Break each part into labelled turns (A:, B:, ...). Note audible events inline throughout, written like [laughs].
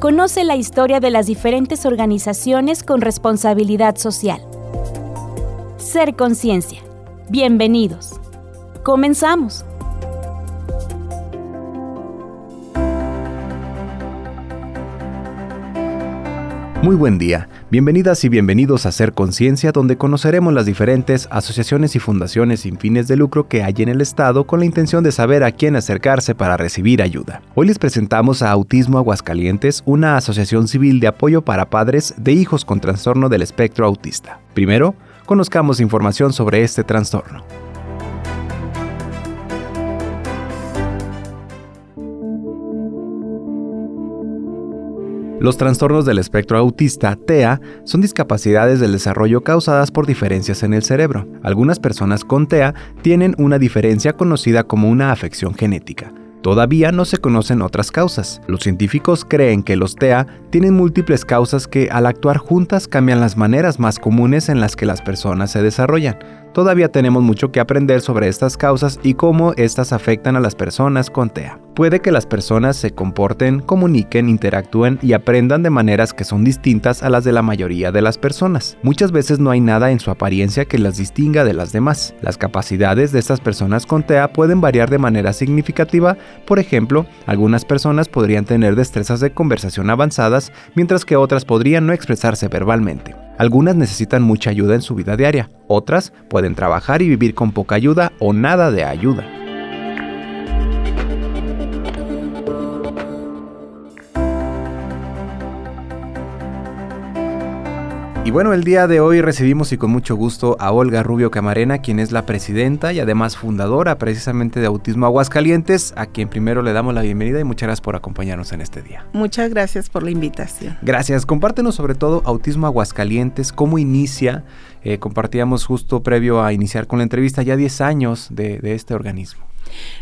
A: Conoce la historia de las diferentes organizaciones con responsabilidad social. Ser Conciencia. Bienvenidos. Comenzamos.
B: Muy buen día, bienvenidas y bienvenidos a Ser Conciencia, donde conoceremos las diferentes asociaciones y fundaciones sin fines de lucro que hay en el Estado con la intención de saber a quién acercarse para recibir ayuda. Hoy les presentamos a Autismo Aguascalientes, una asociación civil de apoyo para padres de hijos con trastorno del espectro autista. Primero, conozcamos información sobre este trastorno. Los trastornos del espectro autista, TEA, son discapacidades del desarrollo causadas por diferencias en el cerebro. Algunas personas con TEA tienen una diferencia conocida como una afección genética. Todavía no se conocen otras causas. Los científicos creen que los TEA tienen múltiples causas que al actuar juntas cambian las maneras más comunes en las que las personas se desarrollan. Todavía tenemos mucho que aprender sobre estas causas y cómo estas afectan a las personas con TEA. Puede que las personas se comporten, comuniquen, interactúen y aprendan de maneras que son distintas a las de la mayoría de las personas. Muchas veces no hay nada en su apariencia que las distinga de las demás. Las capacidades de estas personas con TEA pueden variar de manera significativa. Por ejemplo, algunas personas podrían tener destrezas de conversación avanzadas, mientras que otras podrían no expresarse verbalmente. Algunas necesitan mucha ayuda en su vida diaria, otras pueden trabajar y vivir con poca ayuda o nada de ayuda. Y bueno, el día de hoy recibimos y con mucho gusto a Olga Rubio Camarena, quien es la presidenta y además fundadora precisamente de Autismo Aguascalientes, a quien primero le damos la bienvenida y muchas gracias por acompañarnos en este día.
C: Muchas gracias por la invitación.
B: Gracias. Compártenos sobre todo Autismo Aguascalientes, cómo inicia. Eh, compartíamos justo previo a iniciar con la entrevista ya 10 años de este organismo.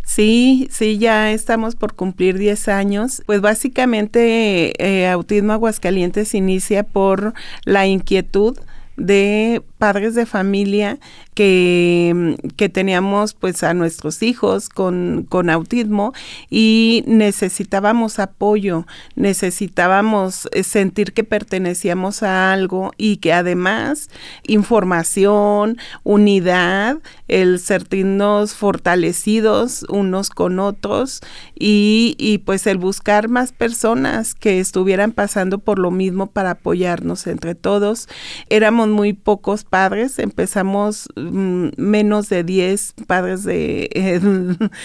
C: Sí, sí, ya estamos por cumplir 10 años. Pues básicamente eh, Autismo Aguascalientes inicia por la inquietud de padres de familia que, que, teníamos pues a nuestros hijos con, con, autismo y necesitábamos apoyo, necesitábamos eh, sentir que pertenecíamos a algo y que además información, unidad, el sentirnos fortalecidos unos con otros y, y pues el buscar más personas que estuvieran pasando por lo mismo para apoyarnos entre todos. Éramos muy pocos padres, empezamos mm, menos de 10 padres de,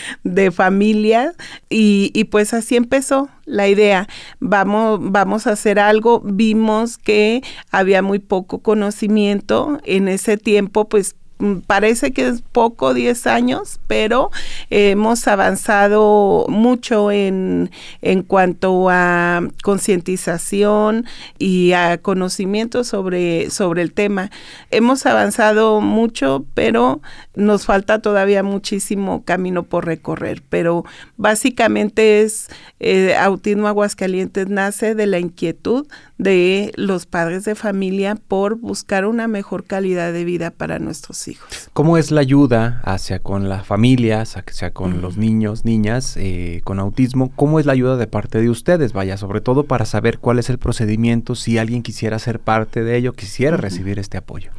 C: [laughs] de familia y, y, pues así empezó la idea. Vamos, vamos a hacer algo. Vimos que había muy poco conocimiento en ese tiempo, pues parece que es poco, 10 años, pero hemos avanzado mucho en, en cuanto a concientización y a conocimiento sobre, sobre el tema. Hemos avanzado mucho, pero nos falta todavía muchísimo camino por recorrer. Pero básicamente es eh, Autismo Aguascalientes nace de la inquietud de los padres de familia por buscar una mejor calidad de vida para nuestros hijos.
B: ¿Cómo es la ayuda hacia con las familias, hacia con los niños, niñas eh, con autismo? ¿Cómo es la ayuda de parte de ustedes? Vaya, sobre todo para saber cuál es el procedimiento, si alguien quisiera ser parte de ello, quisiera recibir este apoyo.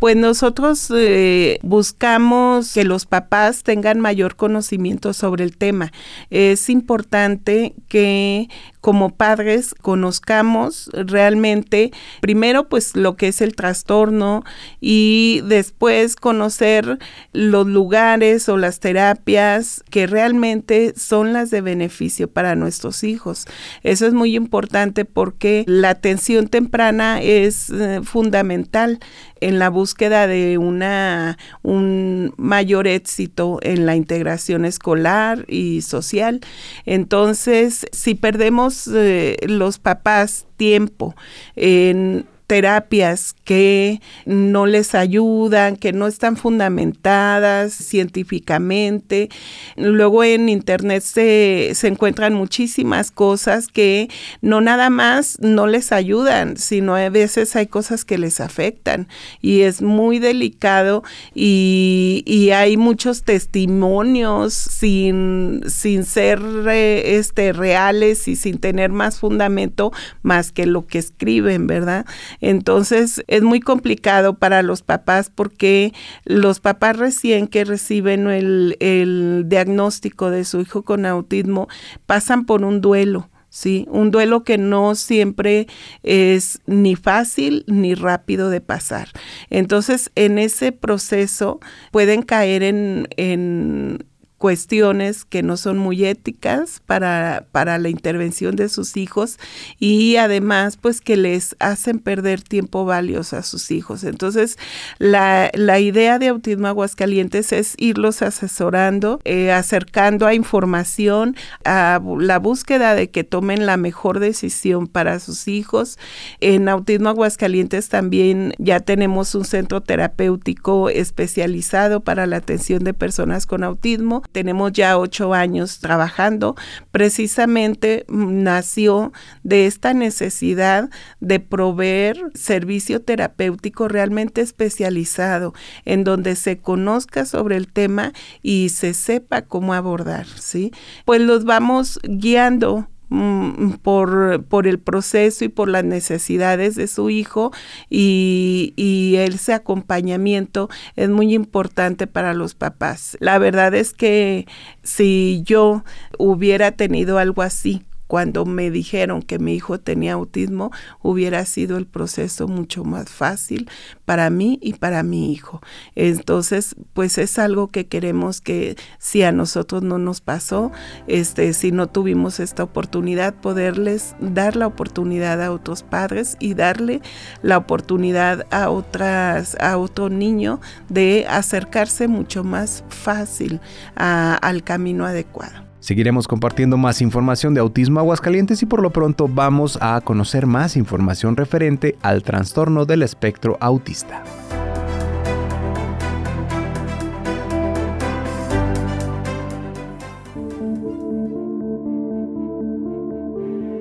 C: Pues nosotros eh, buscamos que los papás tengan mayor conocimiento sobre el tema. Es importante que como padres conozcamos realmente primero pues lo que es el trastorno y después conocer los lugares o las terapias que realmente son las de beneficio para nuestros hijos. Eso es muy importante porque la atención temprana es eh, fundamental en la búsqueda de una un mayor éxito en la integración escolar y social. Entonces, si perdemos eh, los papás tiempo en terapias que no les ayudan, que no están fundamentadas científicamente. Luego en internet se, se, encuentran muchísimas cosas que no nada más no les ayudan, sino a veces hay cosas que les afectan y es muy delicado y, y hay muchos testimonios sin, sin ser eh, este, reales y sin tener más fundamento más que lo que escriben, ¿verdad? Entonces es muy complicado para los papás porque los papás recién que reciben el, diagnóstico de su hijo con autismo pasan por un duelo. ¿sí? Un duelo que no siempre es ni fácil ni rápido de pasar. Entonces, en ese proceso pueden caer en, en cuestiones que no son muy éticas para, para la intervención de sus hijos y además pues que les hacen perder tiempo valioso a sus hijos. Entonces la, la idea de Autismo Aguascalientes es irlos asesorando, eh, acercando a información, a la búsqueda de que tomen la mejor decisión para sus hijos. En Autismo Aguascalientes también ya tenemos un centro terapéutico especializado para la atención de personas con autismo tenemos ya ocho años trabajando, precisamente nació de esta necesidad de proveer servicio terapéutico realmente especializado, en donde se conozca sobre el tema y se sepa cómo abordar, ¿sí? Pues los vamos guiando Mm, por, por, el proceso y por las necesidades de su hijo y, y, ese acompañamiento es muy importante para los papás. La verdad es que si yo hubiera tenido algo así cuando me dijeron que mi hijo tenía autismo, hubiera sido el proceso mucho más fácil para mí y para mi hijo. Entonces, pues es algo que queremos que si a nosotros no nos pasó, este, si no tuvimos esta oportunidad, poderles dar la oportunidad a otros padres y darle la oportunidad a otras, a otro niño de acercarse mucho más fácil al camino adecuado.
B: Seguiremos compartiendo más información de autismo Aguascalientes y por lo pronto vamos a conocer más información referente al trastorno del espectro autista.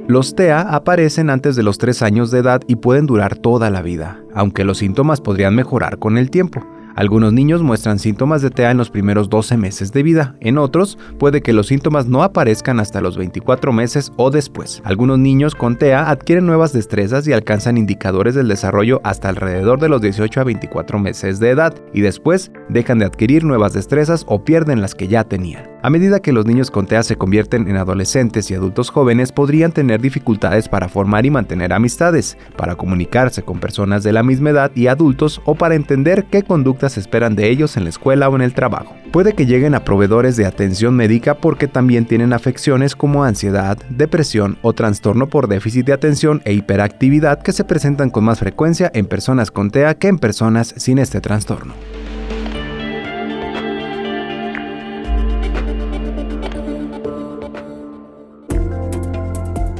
B: Los TEA aparecen antes de los 3 años de edad y pueden durar toda la vida, aunque los síntomas podrían mejorar con el tiempo. Algunos niños muestran síntomas de TEA en los primeros 12 meses de vida, en otros puede que los síntomas no aparezcan hasta los 24 meses o después. Algunos niños con TEA adquieren nuevas destrezas y alcanzan indicadores del desarrollo hasta alrededor de los 18 a 24 meses de edad, y después dejan de adquirir nuevas destrezas o pierden las que ya tenían. A medida que los niños con TEA se convierten en adolescentes y adultos jóvenes, podrían tener dificultades para formar y mantener amistades, para comunicarse con personas de la misma edad y adultos o para entender qué conductas esperan de ellos en la escuela o en el trabajo. Puede que lleguen a proveedores de atención médica porque también tienen afecciones como ansiedad, depresión o trastorno por déficit de atención e hiperactividad que se presentan con más frecuencia en personas con TEA que en personas sin este trastorno.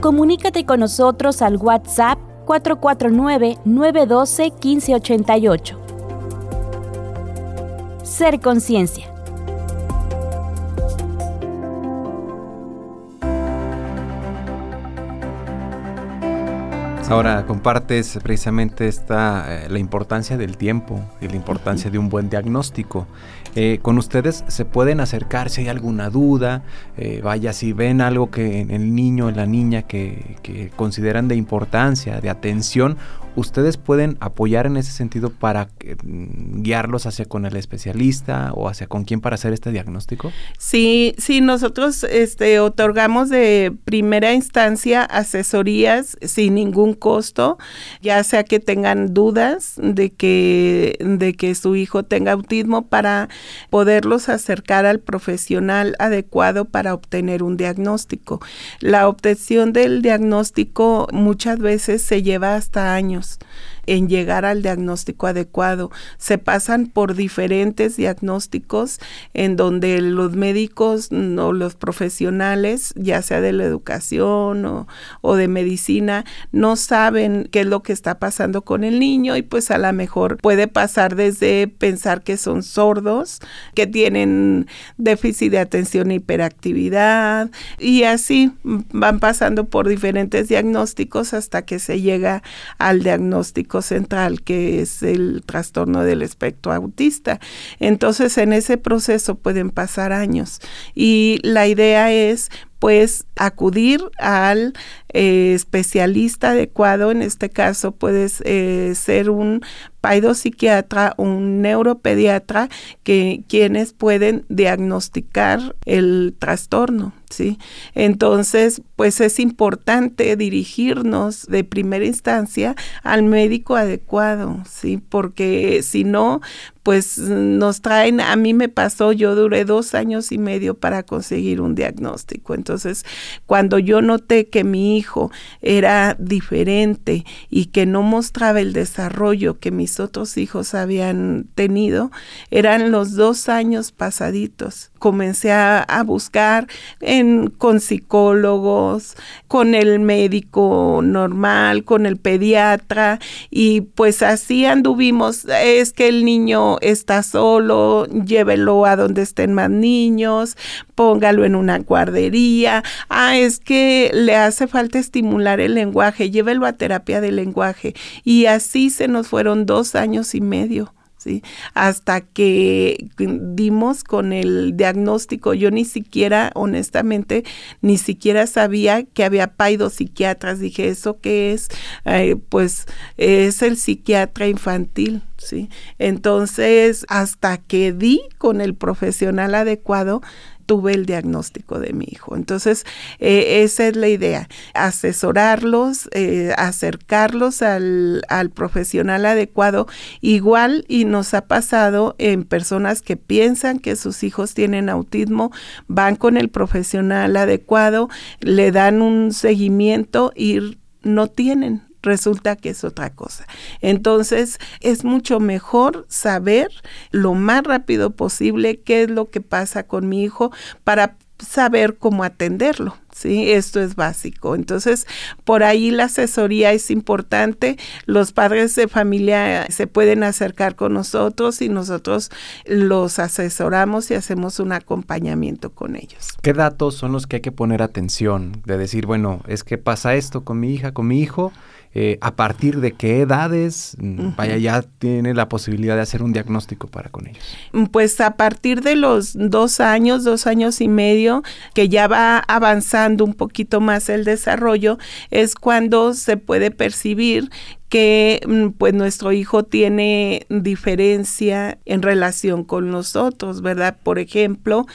A: Comunícate con nosotros al WhatsApp 449 912 1588 ser conciencia.
B: Ahora compartes precisamente esta, eh, la importancia del tiempo y la importancia de un buen diagnóstico. Eh, con ustedes se pueden acercar si hay alguna duda, eh, vaya si ven algo que en el niño, en la niña que, que consideran de importancia, de atención, ustedes pueden apoyar en ese sentido para mm, guiarlos hacia con el especialista o hacia con quién para hacer este diagnóstico?
C: Sí, sí, nosotros este, otorgamos de primera instancia asesorías sin ningún costo, ya sea que tengan dudas de que, de que su hijo tenga autismo para poderlos acercar al profesional adecuado para obtener un diagnóstico. La obtención del diagnóstico muchas veces se lleva hasta años Yes. En llegar al diagnóstico adecuado. Se pasan por diferentes diagnósticos en donde los médicos o los profesionales, ya sea de la educación o, o de medicina, no saben qué es lo que está pasando con el niño y pues a lo mejor puede pasar desde pensar que son sordos, que tienen déficit de atención e hiperactividad y así van pasando por diferentes diagnósticos hasta que se llega al diagnóstico central que es el trastorno del espectro autista. Entonces en ese proceso pueden pasar años y la idea es pues acudir al eh, especialista adecuado, en este caso puedes eh, ser un psiquiatra, un neuropediatra, que quienes pueden diagnosticar el trastorno, ¿sí? Entonces, pues es importante dirigirnos de primera instancia al médico adecuado, ¿sí? Porque si no, pues nos traen, a mí me pasó, yo duré dos años y medio para conseguir un diagnóstico. Entonces, cuando yo noté que mi hijo era diferente y que no mostraba el desarrollo que mis otros hijos habían tenido, eran los dos años pasaditos. Comencé a, buscar en, con psicólogos, con el médico normal, con el pediatra y pues así anduvimos. Es que el niño está solo, llévelo a donde estén más niños, póngalo en una guardería. Ah, es que le hace falta estimular el lenguaje, llévelo a terapia de lenguaje. Y así se nos fueron dos años y medio. Hasta que dimos con el diagnóstico, yo ni siquiera, honestamente, ni siquiera sabía que había psiquiatras. Dije, ¿eso qué es? pues es el psiquiatra infantil, ¿sí? Entonces, hasta que di con el profesional adecuado, tuve el diagnóstico de mi hijo. Entonces, eh, esa es la idea, asesorarlos, eh, acercarlos al, al, profesional adecuado, igual y nos ha pasado en personas que piensan que sus hijos tienen autismo, van con el profesional adecuado, le dan un seguimiento y no tienen resulta que es otra cosa. Entonces, es mucho mejor saber lo más rápido posible qué es lo que pasa con mi hijo para saber cómo atenderlo. Sí, esto es básico. Entonces, por ahí la asesoría es importante. Los padres de familia se pueden acercar con nosotros y nosotros los asesoramos y hacemos un acompañamiento con ellos.
B: ¿Qué datos son los que hay que poner atención? De decir, bueno, es que pasa esto con mi hija, con mi hijo eh, a partir de qué edades, vaya, ya tiene la posibilidad de hacer un diagnóstico para con ellos?
C: Pues a partir de los dos años, dos años y medio, que ya va avanzando un poquito más el desarrollo, es cuando se puede percibir que mm, pues nuestro hijo tiene diferencia en relación con nosotros, ¿verdad? Por ejemplo,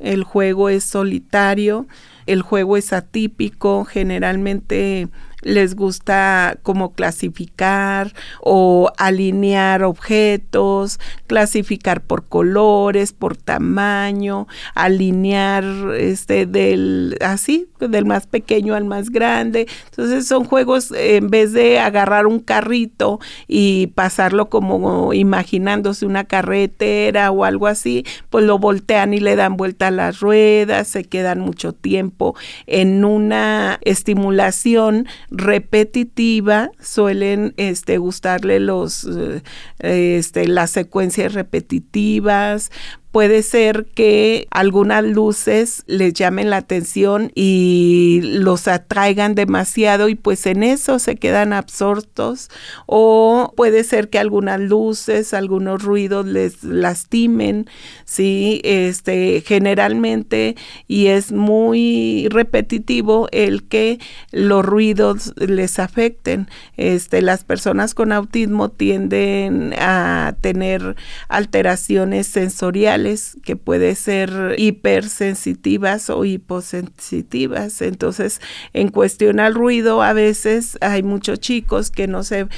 C: el juego es solitario, el juego es atípico, generalmente les gusta como clasificar o alinear objetos, clasificar por colores, por tamaño, alinear este del así, del más pequeño al más grande. Entonces son juegos en vez de agarrar un carrito y pasarlo como imaginándose una carretera o algo así, pues lo voltean y le dan vuelta a las ruedas, se quedan mucho tiempo en una estimulación repetitiva, suelen este, gustarle los, eh, este, las secuencias repetitivas, puede ser que algunas luces les llamen la atención y los atraigan demasiado y pues en eso se quedan absortos o puede ser que algunas luces, algunos ruidos les lastimen, sí, este generalmente y es muy repetitivo el que los ruidos les afecten. Este las personas con autismo tienden a tener alteraciones sensoriales que puede ser hipersensitivas o hiposensitivas. Entonces, en cuestión al ruido, a veces hay muchos chicos que no se,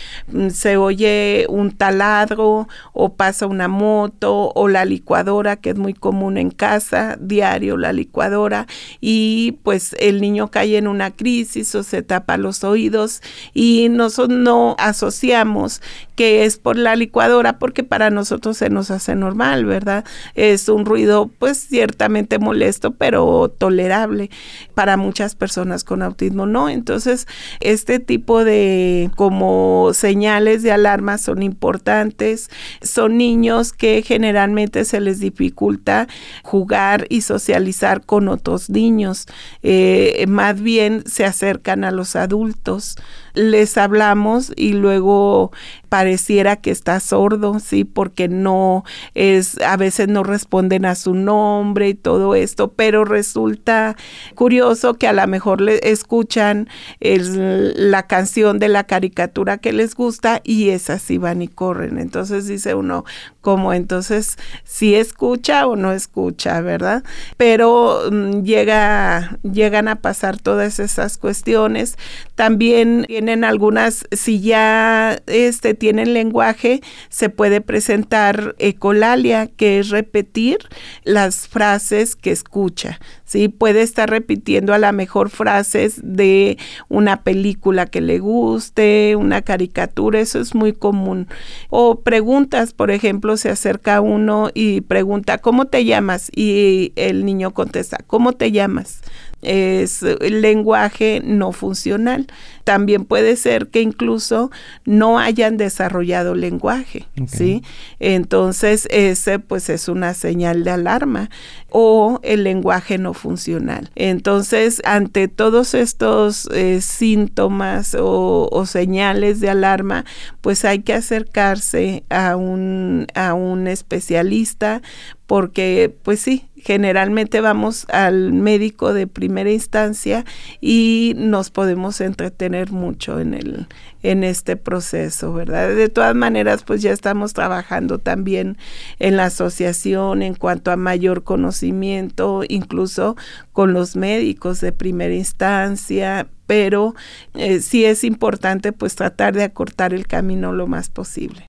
C: se oye un taladro o pasa una moto o la licuadora, que es muy común en casa, diario la licuadora, y pues el niño cae en una crisis o se tapa los oídos y nosotros no asociamos que es por la licuadora porque para nosotros se nos hace normal, ¿verdad? Es un ruido pues ciertamente molesto, pero tolerable para muchas personas con autismo, ¿no? Entonces, este tipo de como señales de alarma son importantes. Son niños que generalmente se les dificulta jugar y socializar con otros niños. Eh, más bien se acercan a los adultos les hablamos y luego pareciera que está sordo, sí, porque no es, a veces no responden a su nombre y todo esto, pero resulta curioso que a lo mejor le escuchan la canción de la caricatura que les gusta y esas sí van y corren. Entonces dice uno, como entonces si escucha o no escucha, ¿verdad? Pero mm, llega, llegan a pasar todas esas cuestiones. También tienen algunas, si ya este, tienen lenguaje, se puede presentar ecolalia, que es repetir las frases que escucha. ¿sí? Puede estar repitiendo a la mejor frases de una película que le guste, una caricatura, eso es muy común. O preguntas, por ejemplo, se acerca uno y pregunta, ¿cómo te llamas? Y el niño contesta, ¿cómo te llamas? Es lenguaje no funcional. También puede ser que incluso no hayan desarrollado lenguaje, ¿sí? Entonces, ese pues es una señal de alarma o el lenguaje no funcional. Entonces, ante todos estos eh, síntomas o, o, señales de alarma, pues hay que acercarse a un, a un especialista porque pues sí, generalmente vamos al médico de primera instancia y nos podemos entretener mucho en el en este proceso, ¿verdad? De todas maneras, pues ya estamos trabajando también en la asociación en cuanto a mayor conocimiento, incluso con los médicos de primera instancia, pero eh, sí es importante pues tratar de acortar el camino lo más posible.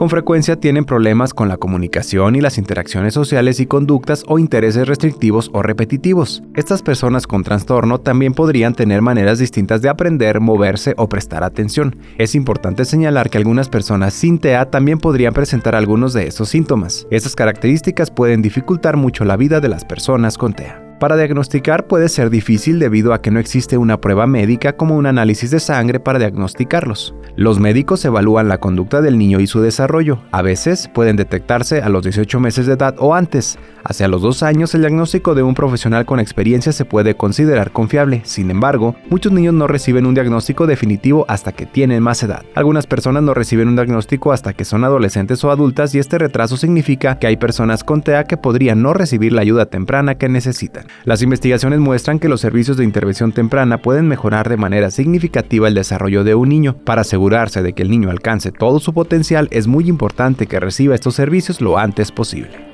B: Con frecuencia tienen problemas con la comunicación y las interacciones sociales y conductas o intereses restrictivos o repetitivos. Estas personas con trastorno también podrían tener maneras distintas de aprender, moverse o prestar atención. Es importante señalar que algunas personas sin TEA también podrían presentar algunos de estos síntomas. Estas características pueden dificultar mucho la vida de las personas con TEA. Para diagnosticar puede ser difícil debido a que no existe una prueba médica como un análisis de sangre para diagnosticarlos. Los médicos evalúan la conducta del niño y su desarrollo. A veces pueden detectarse a los 18 meses de edad o antes. Hacia los dos años el diagnóstico de un profesional con experiencia se puede considerar confiable. Sin embargo, muchos niños no reciben un diagnóstico definitivo hasta que tienen más edad. Algunas personas no reciben un diagnóstico hasta que son adolescentes o adultas y este retraso significa que hay personas con TEA que podrían no recibir la ayuda temprana que necesitan. Las investigaciones muestran que los servicios de intervención temprana pueden mejorar de manera significativa el desarrollo de un niño. Para asegurarse de que el niño alcance todo su potencial, es muy importante que reciba estos servicios lo antes posible.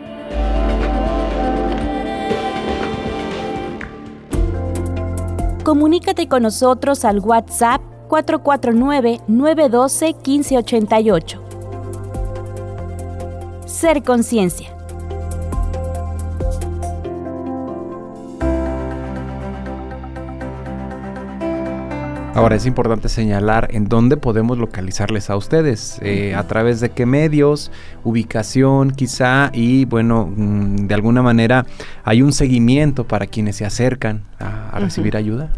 A: Comunícate con nosotros al WhatsApp 449-912-1588. Ser conciencia.
B: Ahora es importante señalar en dónde podemos localizarles a ustedes, eh, a través de qué medios, ubicación quizá y bueno, mm, de alguna manera hay un seguimiento para quienes se acercan a, recibir ayuda.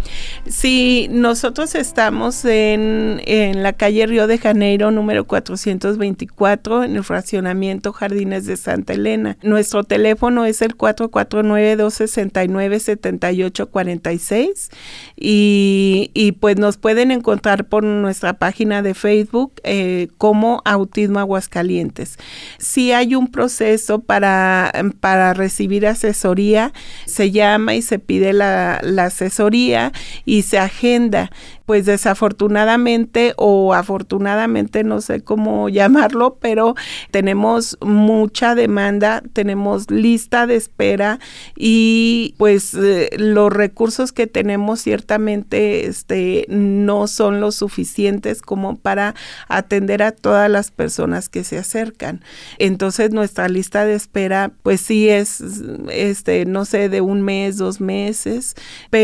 C: Sí, nosotros estamos en, en, la calle Río de Janeiro número 424 en el fraccionamiento Jardines de Santa Elena. Nuestro teléfono es el 449-269-7846 y, y pues nos pueden encontrar por nuestra página de Facebook eh, como Autismo Aguascalientes. Si hay un proceso para, para recibir asesoría, se llama y se pide la, asesoría y se agenda pues desafortunadamente o afortunadamente, no sé cómo llamarlo, pero tenemos mucha demanda, tenemos lista de espera y pues eh, los recursos que tenemos ciertamente este, no son los suficientes como para atender a todas las personas que se acercan. Entonces nuestra lista de espera pues sí es, este, no sé, de un mes, dos meses, pero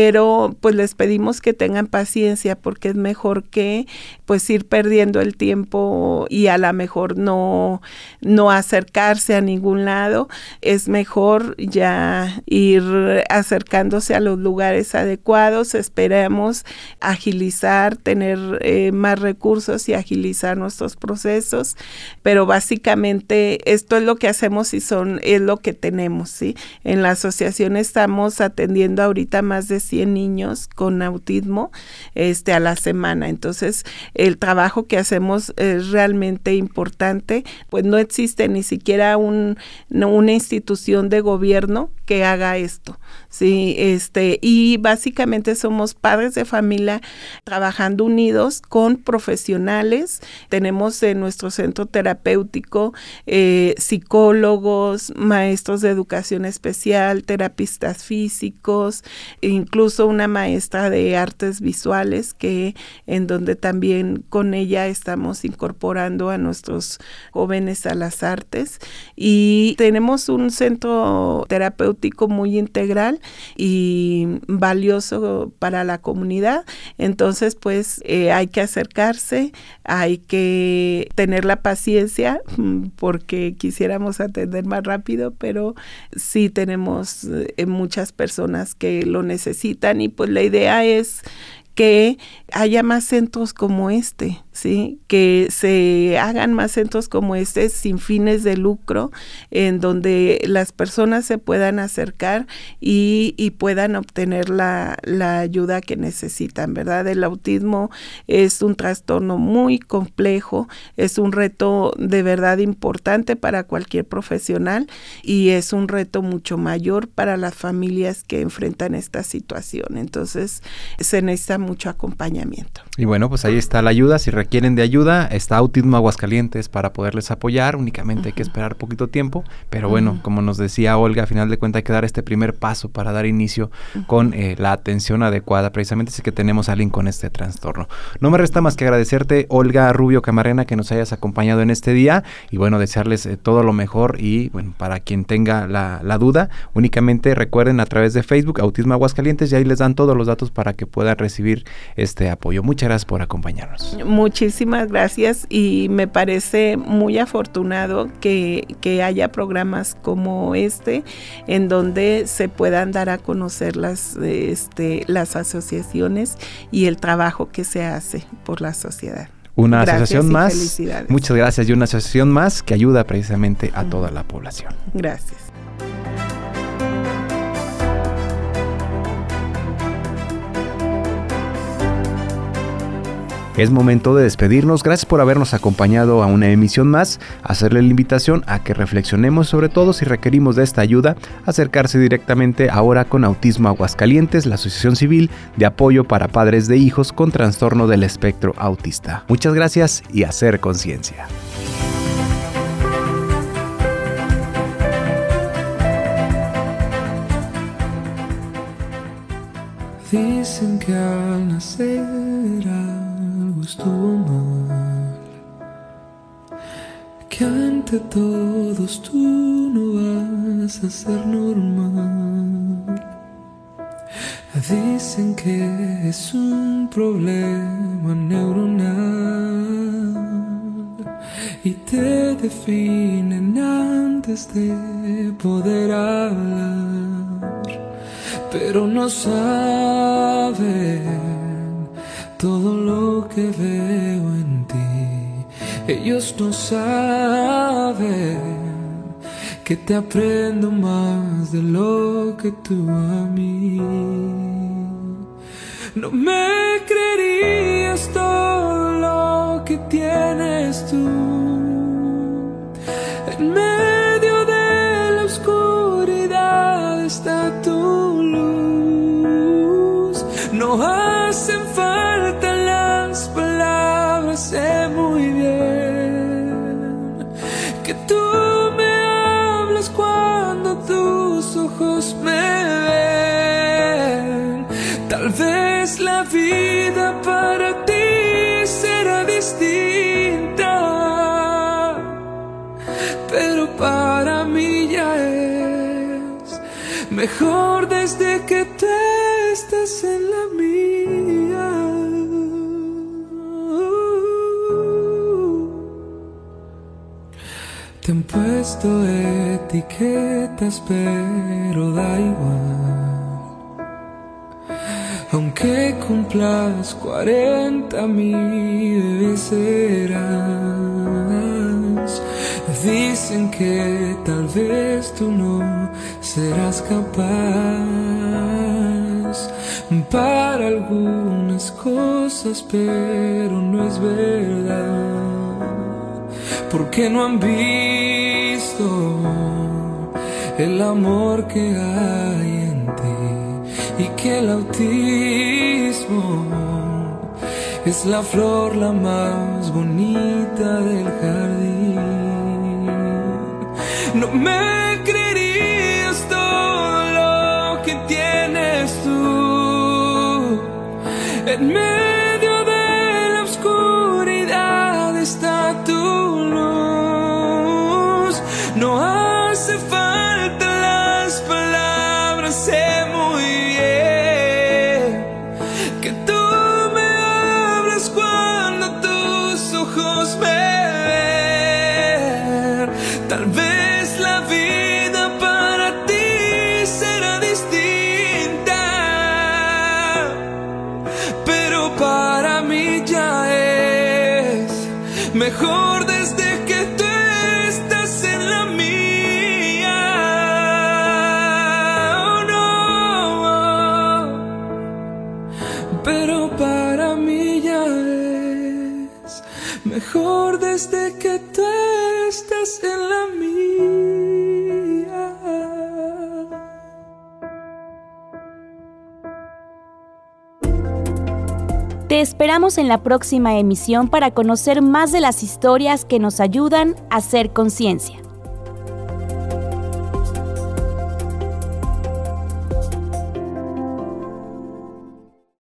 C: pues les pedimos que tengan paciencia porque es mejor que pues ir perdiendo el tiempo y a lo mejor no, no acercarse a ningún lado. Es mejor ya ir acercándose a los lugares adecuados. Esperamos agilizar, tener eh, más recursos y agilizar nuestros procesos, pero básicamente esto es lo que hacemos y son, es lo que tenemos, ¿sí? En la asociación estamos atendiendo ahorita más de 100 niños con autismo. Este, a la semana. Entonces, el trabajo que hacemos es realmente importante, pues no existe ni siquiera un, una institución de gobierno que haga esto. Sí, este, y básicamente somos padres de familia trabajando unidos con profesionales. Tenemos en nuestro centro terapéutico eh, psicólogos, maestros de educación especial, terapistas físicos, incluso una maestra de artes visuales que en donde también con ella estamos incorporando a nuestros jóvenes a las artes y tenemos un centro terapéutico muy integral y valioso para la comunidad. Entonces, pues eh, hay que acercarse, hay que tener la paciencia [laughs] porque quisiéramos atender más rápido, pero sí tenemos eh, muchas personas que lo necesitan y pues la idea es que haya más centros como este, ¿sí? Que se hagan más centros como este sin fines de lucro, en donde las personas se puedan acercar y, puedan obtener la, la, ayuda que necesitan, ¿verdad? El autismo es un trastorno muy complejo, es un reto de verdad importante para cualquier profesional y es un reto mucho mayor para las familias que enfrentan esta situación. Entonces, se necesita mucho acompañamiento.
B: Y bueno, pues ahí está la ayuda. Si requieren de ayuda, está Autismo Aguascalientes para poderles apoyar. Únicamente hay que esperar poquito tiempo. Pero bueno, como nos decía Olga, a final de cuentas hay que dar este primer paso para dar inicio con eh, la atención adecuada. Precisamente si que tenemos a alguien con este trastorno. No me resta más que agradecerte, Olga Rubio Camarena, que nos hayas acompañado en este día. Y bueno, desearles eh, todo lo mejor. Y bueno, para quien tenga la, la duda, únicamente recuerden a través de Facebook Autismo Aguascalientes y ahí les dan todos los datos para que puedan recibir este apoyo. Muchas gracias por acompañarnos.
C: Muchísimas gracias y me parece muy afortunado que, que haya programas como este en donde se puedan dar a conocer las, este, las asociaciones y el trabajo que se hace por la sociedad.
B: Una asociación más. Muchas gracias y una asociación más que ayuda precisamente a toda la población.
C: Gracias.
B: Es momento de despedirnos. Gracias por habernos acompañado a una emisión más. Hacerle la invitación a que reflexionemos sobre todo si requerimos de esta ayuda, acercarse directamente ahora con Autismo Aguascalientes, la Asociación Civil de Apoyo para Padres de Hijos con Trastorno del Espectro Autista. Muchas gracias y hacer conciencia.
D: Dicen que al nacer estuvo mal. Que ante todos tú no vas a ser normal. Dicen que es un problema neuronal y te definen antes de poder hablar, pero no sabes todo lo que veo en ti. Ellos no saben que te aprendo más de lo que tú a mí. No me creerías todo lo que tienes tú. En medio de la oscuridad está tu luz No tus ojos me ven. Tal vez la vida para ti será distinta, pero para mí ya es mejor desde que tú estás en la mía. Puesto etiquetas, pero da igual. Aunque cumplas 40 mil bebés serás. Dicen que tal vez tú no serás capaz para algunas cosas, pero no es verdad. Porque no han visto el amor que hay en ti y que el autismo es la flor la más bonita del jardín. No me creerías todo lo que tienes tú. En medio mejor desde
A: esperamos en la próxima emisión para conocer más de las historias que nos ayudan a hacer conciencia.